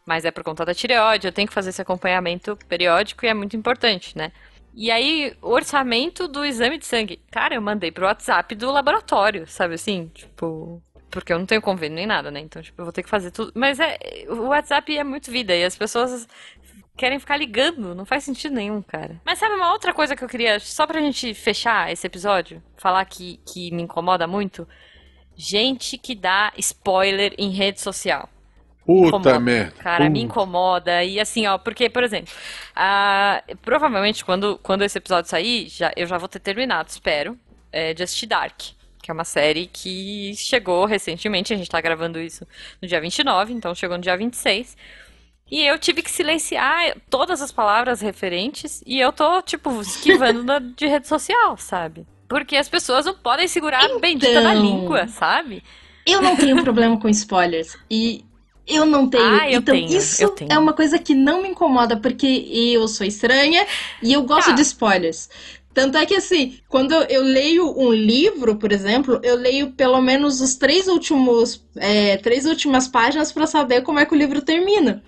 A: Mas é por conta da tireoide, eu tenho que fazer esse acompanhamento periódico e é muito importante, né? E aí, o orçamento do exame de sangue. Cara, eu mandei pro WhatsApp do laboratório, sabe assim? Tipo. Porque eu não tenho convênio nem nada, né? Então, tipo, eu vou ter que fazer tudo. Mas é. O WhatsApp é muito vida e as pessoas querem ficar ligando. Não faz sentido nenhum, cara. Mas sabe uma outra coisa que eu queria, só pra gente fechar esse episódio, falar que, que me incomoda muito? Gente que dá spoiler em rede social.
B: Puta
A: Incomoda,
B: merda.
A: Cara, me incomoda. E assim, ó, porque, por exemplo, ah, provavelmente quando, quando esse episódio sair, já, eu já vou ter terminado, espero, é, de assistir Dark. Que é uma série que chegou recentemente, a gente tá gravando isso no dia 29, então chegou no dia 26. E eu tive que silenciar todas as palavras referentes e eu tô, tipo, esquivando da- de rede social, sabe? Porque as pessoas não podem segurar a bendita da
C: Então.
A: língua, sabe?
C: Eu não tenho problema com spoilers. E Eu não tenho.
A: Ah, eu
C: então,
A: tenho,
C: isso
A: eu tenho.
C: é uma coisa que não me incomoda, porque eu sou estranha e eu gosto
A: Tá.
C: de spoilers. Tanto é que, assim, quando eu leio um livro, por exemplo, eu leio pelo menos os três últimos, é, três últimas páginas pra saber como é que o livro termina.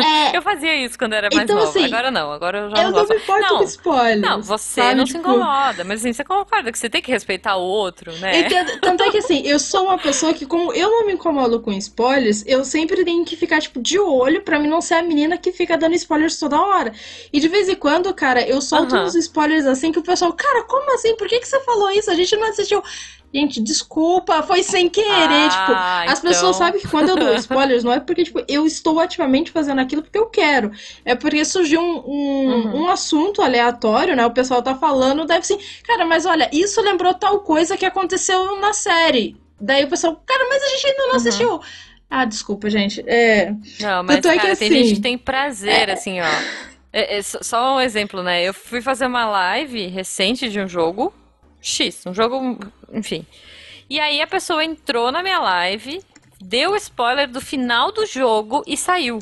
C: É,
A: Eu fazia isso quando era mais
C: Então,
A: nova.
C: assim,
A: Agora não, agora eu já
C: eu
A: não
C: não
A: gosto.
C: me importo
A: Não,
C: com spoilers.
A: Não, você
C: sabe?
A: não se
C: Tipo,
A: incomoda, mas assim, você concorda que você tem que respeitar o outro, né?
C: Entendo. Tanto é que assim, eu sou uma pessoa que, como eu não me incomodo com spoilers, eu sempre tenho que ficar, tipo, de olho pra mim não ser a menina que fica dando spoilers toda hora. E de vez em quando, cara, eu solto
A: Aham.
C: uns spoilers assim que o pessoal, cara, como assim? Por que que você falou isso? A gente não assistiu. Gente, desculpa, foi sem querer. tipo,
A: Ah,
C: as
A: então.
C: pessoas sabem que quando eu dou spoilers, não é porque, tipo, eu estou ativamente fazendo aquilo porque eu quero. É porque surgiu um, um,
A: Uhum.
C: um assunto aleatório, né? O pessoal tá falando, deve assim, cara, mas olha, isso lembrou tal coisa que aconteceu na série. Daí o pessoal, cara, mas a gente ainda não
A: Uhum.
C: assistiu. Ah, desculpa, gente. É.
A: Não, mas
C: Tanto é que
A: cara, tem
C: assim-
A: gente que tem prazer, assim, ó. É- é só um exemplo, né? Eu fui fazer uma live recente de um jogo X, um jogo, enfim. E aí a pessoa entrou na minha live, deu spoiler do final do jogo e saiu.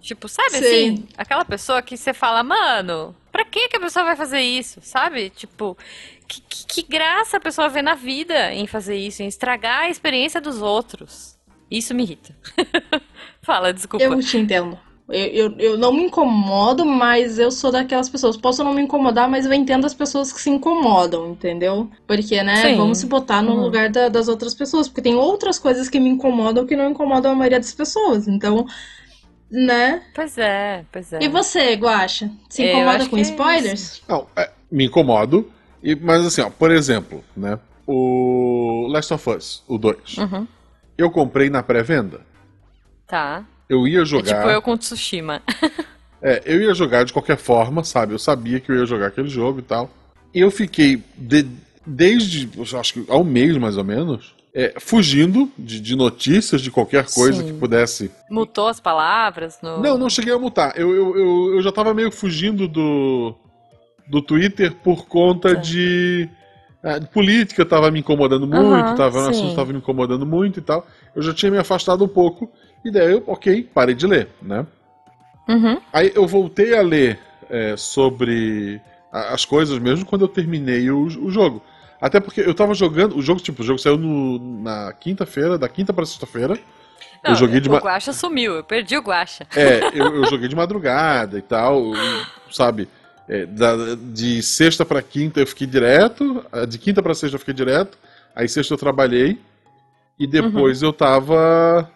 A: Tipo, sabe
C: Sim.
A: assim? Aquela pessoa que você fala, mano, pra que que a pessoa vai fazer isso? Sabe? Tipo, que, que, que graça a pessoa vê na vida em fazer isso, em estragar a experiência dos outros. Isso me irrita. Fala, desculpa.
C: Eu te entendo. Eu, eu, eu não me incomodo, mas eu sou daquelas pessoas. Posso não me incomodar, mas eu entendo as pessoas que se incomodam, entendeu? Porque, né,
A: Sim.
C: vamos se botar no
A: Uhum.
C: lugar da- das outras pessoas. Porque tem outras coisas que me incomodam que não incomodam a maioria das pessoas. Então, né?
A: Pois é, pois é.
C: E você, Guaxa? Se incomoda com
A: é
C: spoilers?
B: Não, é, me incomodo. E, mas assim, ó, por exemplo, né? O Last of Us, o 2.
A: Uhum.
B: Eu comprei na pré-venda.
A: Tá.
B: Eu ia
A: É
B: jogar.
A: tipo eu com Tsushima.
B: É, eu ia jogar de qualquer forma, sabe? Eu sabia que eu ia jogar aquele jogo e tal. E eu fiquei de- desde, acho que há um mês mais ou menos, é, fugindo de, de notícias de qualquer coisa
A: Sim.
B: que pudesse.
A: Mutou as palavras no.
B: Não, não cheguei a mutar. Eu, eu, eu, eu já tava meio fugindo do, do Twitter por conta de. ah, de política tava me incomodando muito,
A: Aham,
B: tava, o
A: sim.
B: assunto tava me incomodando muito e tal. Eu já tinha me afastado um pouco. E daí eu, ok, parei de ler, né?
A: Uhum.
B: Aí eu voltei a ler é, sobre a- as coisas mesmo quando eu terminei o, o jogo. Até porque eu tava jogando. O jogo, tipo, o jogo saiu no- na quinta-feira, da quinta pra sexta-feira.
A: Não,
B: eu joguei de
A: O Guaxa sumiu, eu perdi o Guaxa.
B: É, eu, eu joguei de madrugada e tal, sabe? É, da- de sexta pra quinta eu fiquei direto, de quinta pra sexta eu fiquei direto, aí sexta eu trabalhei, e depois eu tava.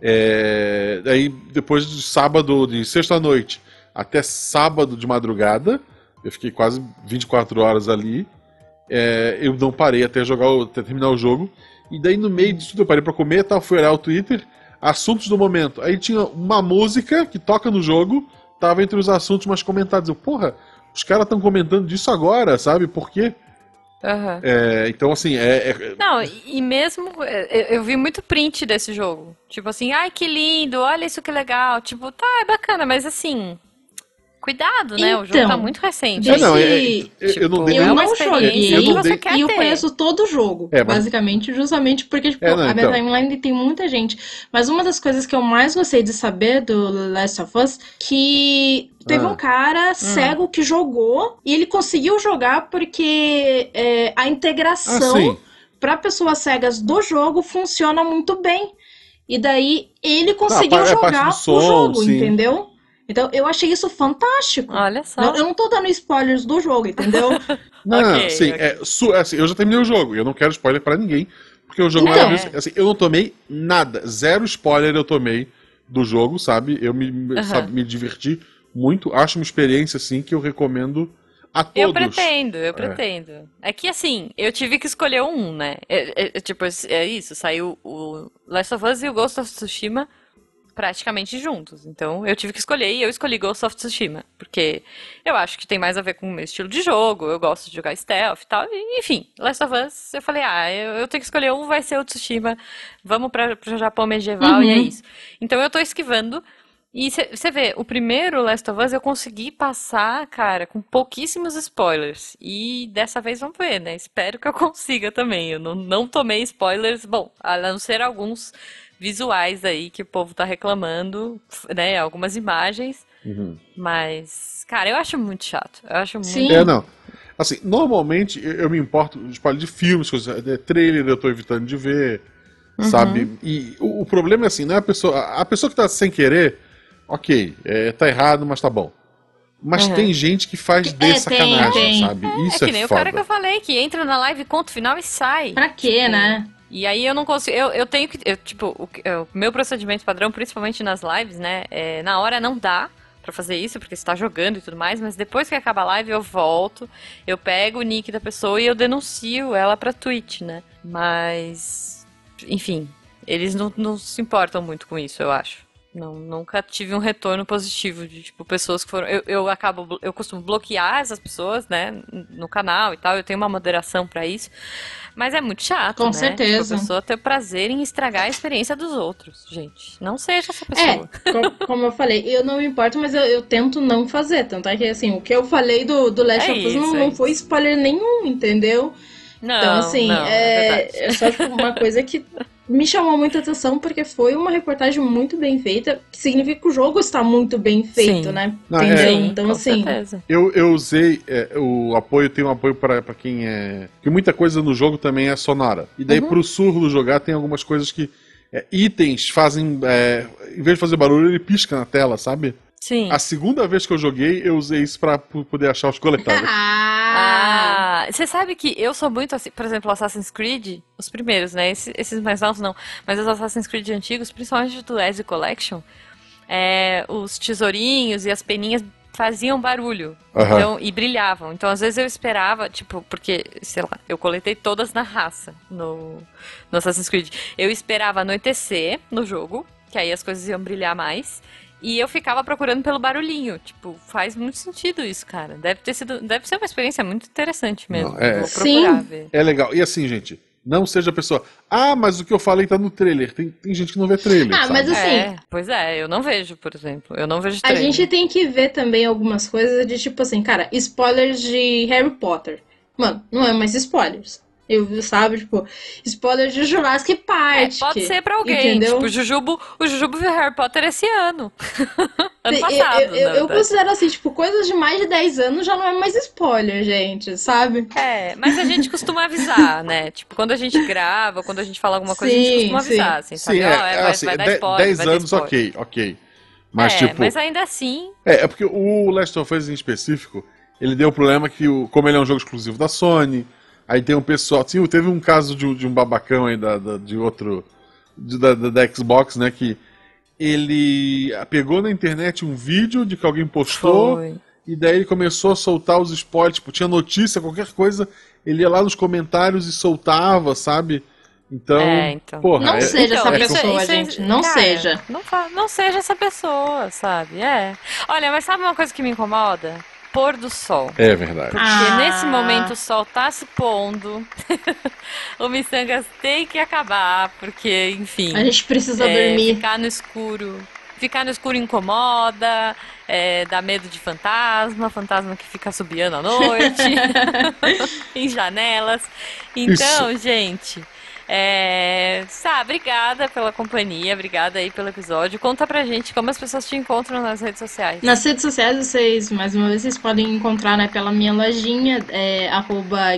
B: É, aí depois de sábado, de sexta à noite até sábado de madrugada, eu fiquei quase 24 horas ali. é, eu não parei até jogar, até terminar o jogo. E daí no meio disso tudo eu parei pra comer, tal, fui olhar o Twitter, assuntos do momento. Aí tinha uma música que toca no jogo, tava entre os assuntos mais comentados. Eu, porra, os caras estão comentando disso agora, sabe? Por quê?
A: Aham.
B: É, então, assim, é, é-
A: Não, e mesmo é, eu eu vi muito print desse jogo. Tipo assim, ai que lindo, olha isso que legal. Tipo, tá, é bacana, mas assim, cuidado, né? o jogo
C: Então,
A: tá muito recente.
B: É, não, é- é- eu não
A: Tipo,
B: dei
C: eu não joguei,
B: eu não dei-
C: E eu conheço todo o jogo,
B: É, mas-
C: basicamente, justamente porque, tipo,
B: É, não,
C: a minha
B: então.
C: timeline tem muita gente. Mas uma das coisas que eu mais gostei de saber do Last of Us, que teve
B: Ah.
C: um cara cego que jogou, e ele conseguiu jogar porque é, a
B: Ah,
C: integração
B: sim.
C: para pessoas cegas do jogo funciona muito bem. E daí ele conseguiu
B: é parte
C: jogar
B: do
C: o
B: som,
C: jogo,
B: sim.
C: entendeu? Então eu achei isso fantástico.
A: Olha só.
C: Não, eu não tô dando spoilers do jogo, entendeu?
B: Não,
A: Ok,
B: sim,
A: ok.
B: é, su- assim, eu já terminei o jogo, e eu não quero spoiler pra ninguém, porque o jogo é
C: Então.
B: maravilhoso. Assim, eu não tomei nada, zero spoiler eu tomei do jogo, sabe? Eu me, sabe, me diverti muito, acho uma experiência, assim, que eu recomendo a todos.
A: Eu pretendo, eu pretendo. É que assim, eu tive que escolher um, né? É, é- é tipo, é isso, saiu o Last of Us e o Ghost of Tsushima praticamente juntos. Então eu tive que escolher e eu escolhi Ghost of Tsushima. Porque eu acho que tem mais a ver com o meu estilo de jogo, eu gosto de jogar stealth e tal. E, enfim, Last of Us, eu falei, ah, eu, eu tenho que escolher um, vai ser o Tsushima. Vamos pra, pro Japão medieval e é
C: Uhum.
A: isso. Então eu tô esquivando. E você vê, o primeiro Last of Us eu consegui passar, cara, com pouquíssimos spoilers. E dessa vez vamos ver, né? Espero que eu consiga também. Eu não, não tomei spoilers, bom, a não ser alguns visuais aí que o povo tá reclamando, né? Algumas imagens.
B: Uhum.
A: Mas, cara, eu acho muito chato. Eu acho muito.
C: Sim.
B: É, não. Assim, normalmente eu, me importo de spoiler de filmes, coisas, de trailer eu tô evitando de ver, sabe? E o, o problema é assim, não é a pessoa. A pessoa que tá sem querer, ok, é, tá errado, mas tá bom. Mas
A: Uhum.
B: tem gente que faz
C: É,
B: de
C: tem,
B: sacanagem,
C: tem.
B: sabe?
A: É
B: Isso é,
A: que nem o
B: foda.
A: cara que eu falei, que entra na live, conta o final e sai.
C: Pra quê, né?
A: E aí eu não consigo. Eu, eu tenho que. Eu, tipo, o, que- o meu procedimento padrão, principalmente nas lives, né? É, na hora não dá pra fazer isso, porque você tá jogando e tudo mais, mas depois que acaba a live eu volto, eu pego o nick da pessoa e eu denuncio ela pra Twitch, né? Mas. Enfim, eles não, não se importam muito com isso, eu acho. Não, nunca tive um retorno positivo de, tipo, pessoas que foram. Eu, eu acabo. Eu costumo bloquear essas pessoas, né? No canal e tal. Eu tenho uma moderação pra isso. Mas é muito chato,
C: Com
A: né?
C: certeza.
A: Tipo, a pessoa ter o prazer em estragar a experiência dos outros, gente. Não seja essa
C: É,
A: pessoa.
C: co- como eu falei, eu não me importo, mas eu, eu tento não fazer. Tanto é que, assim, o que eu falei do, do Last
A: É
C: of Us não,
A: é
C: não foi spoiler nenhum, entendeu?
A: Não,
C: Então, assim,
A: não,
C: é,
A: verdade.
C: é só tipo, uma coisa que me chamou muita atenção, porque foi uma reportagem muito bem feita, que significa que o jogo está muito bem feito,
A: Sim.
C: né?
B: Não, é-
C: então, assim,
A: certeza.
B: Eu, eu usei é, o apoio, tem um apoio pra pra quem é. Que muita coisa no jogo também é sonora. E daí
A: Uhum.
B: pro surdo jogar tem algumas coisas que. é, itens fazem. é, em vez de fazer barulho, ele pisca na tela, sabe?
A: Sim.
B: A segunda vez que eu joguei, eu usei isso pra poder achar os coletáveis.
C: ah,
A: Ah, você sabe que eu sou muito assim, por exemplo, Assassin's Creed, os primeiros, né? Esses, esses mais novos não, mas os Assassin's Creed antigos, principalmente do Ezio Collection, é, os tesourinhos e as peninhas faziam barulho
B: Aham.
A: então, e brilhavam. Então, às vezes eu esperava, tipo, porque, sei lá, eu coletei todas na raça no, no Assassin's Creed. Eu esperava anoitecer no jogo, que aí as coisas iam brilhar mais. E eu ficava procurando pelo barulhinho. Tipo, faz muito sentido isso, cara. Deve ter sido. Deve ser uma experiência muito interessante mesmo.
B: Não, é.
A: Vou procurar
C: Sim.
A: ver.
B: É legal. E assim, gente, não seja a pessoa. Ah, mas o que eu falei tá no trailer. Tem, tem gente que não vê trailer.
C: Ah,
B: sabe?
C: mas assim,
A: É, pois é, eu não vejo, por exemplo. Eu não vejo
C: a
A: trailer.
C: gente tem que ver também algumas coisas de tipo assim, cara, spoilers de Harry Potter. Mano, não é mais spoilers. Eu, sabe, tipo, spoilers de Jurassic
A: É,
C: Park.
A: pode ser pra alguém.
C: entendeu?
A: Tipo, o Jujubo, o Jujubo viu Harry Potter esse ano. ano passado,
C: eu, eu, eu considero assim, tipo, coisas de mais de 10 anos já não é mais spoiler, gente, sabe?
A: É, mas a gente costuma avisar, né? Tipo, quando a gente grava, quando a gente fala alguma coisa, a gente
C: Sim,
A: costuma avisar, assim, sabe?
B: Sim, é,
A: é,
B: é
A: vai,
B: assim,
A: vai dar spoiler,
B: 10
A: vai dar
B: anos,
A: spoiler.
B: ok, ok. Mas,
A: é,
B: tipo.
A: mas ainda assim,
B: É, é porque o Last of Us em específico, ele deu o problema que, o, como ele é um jogo exclusivo da Sony, aí tem um pessoal. Sim, teve um caso de, um- de um babacão aí da, da- de outro. de- da, da- Xbox, né? Que ele pegou na internet um vídeo de que alguém postou.
A: foi.
B: E daí ele começou a soltar os spoilers, tipo, tinha notícia, qualquer coisa, ele ia lá nos comentários e soltava, sabe? Então,
A: É, então.
B: porra,
C: Não
B: é-
C: seja essa
B: é-
C: pessoa, gente, não seja.
A: Não, não seja essa pessoa, sabe? É. Olha, mas sabe uma coisa que me incomoda? Pôr do sol.
B: É verdade.
A: Porque
C: Ah.
A: nesse momento o sol tá se pondo. o Missangas tem que acabar, porque, enfim.
C: A gente precisa
A: é,
C: dormir.
A: Ficar no escuro. Ficar no escuro incomoda, é, dá medo de fantasma, fantasma que fica subiando à noite, em janelas. Então, gente, é, Sá, obrigada pela companhia, obrigada aí pelo episódio. Conta pra gente como as pessoas te encontram nas redes sociais.
C: Nas redes sociais, vocês, mais uma vez, vocês podem encontrar né, pela minha lojinha, é, arroba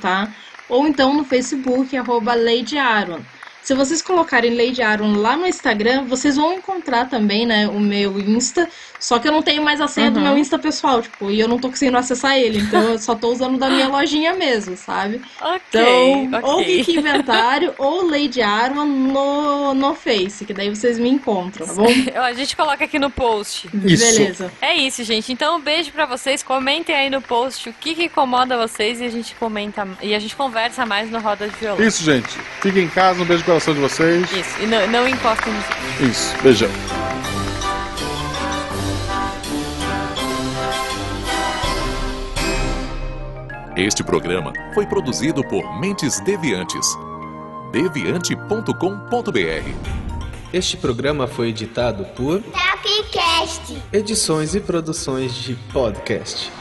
C: tá? Ou então no Facebook, arroba Lady Aaron. Se vocês colocarem Lady Aaron lá no Instagram, vocês vão encontrar também, né, o meu Insta. Só que eu não tenho mais a senha do
A: Uhum.
C: meu Insta pessoal, tipo, e eu não tô conseguindo acessar ele. Então eu só tô usando da minha lojinha mesmo, sabe?
A: Ok,
C: Então, ou
A: ok.
C: Geek Inventário ou Lady Aaron no, no Face, que daí vocês me encontram, tá bom?
A: A gente coloca aqui no post.
B: Isso.
C: Beleza.
A: É isso, gente. Então, um beijo pra vocês. Comentem aí no post o que, que incomoda vocês e a gente comenta e a gente conversa mais no Roda de Violão.
B: Isso, gente. Fiquem em casa, um beijo coração de vocês.
A: Isso. E não, não encostem nos
B: Isso, beijão.
D: Este programa foi produzido por Mentes Deviantes. deviante.com.br
E: Este programa foi editado por
F: Tapcast.
E: Edições e Produções de Podcast.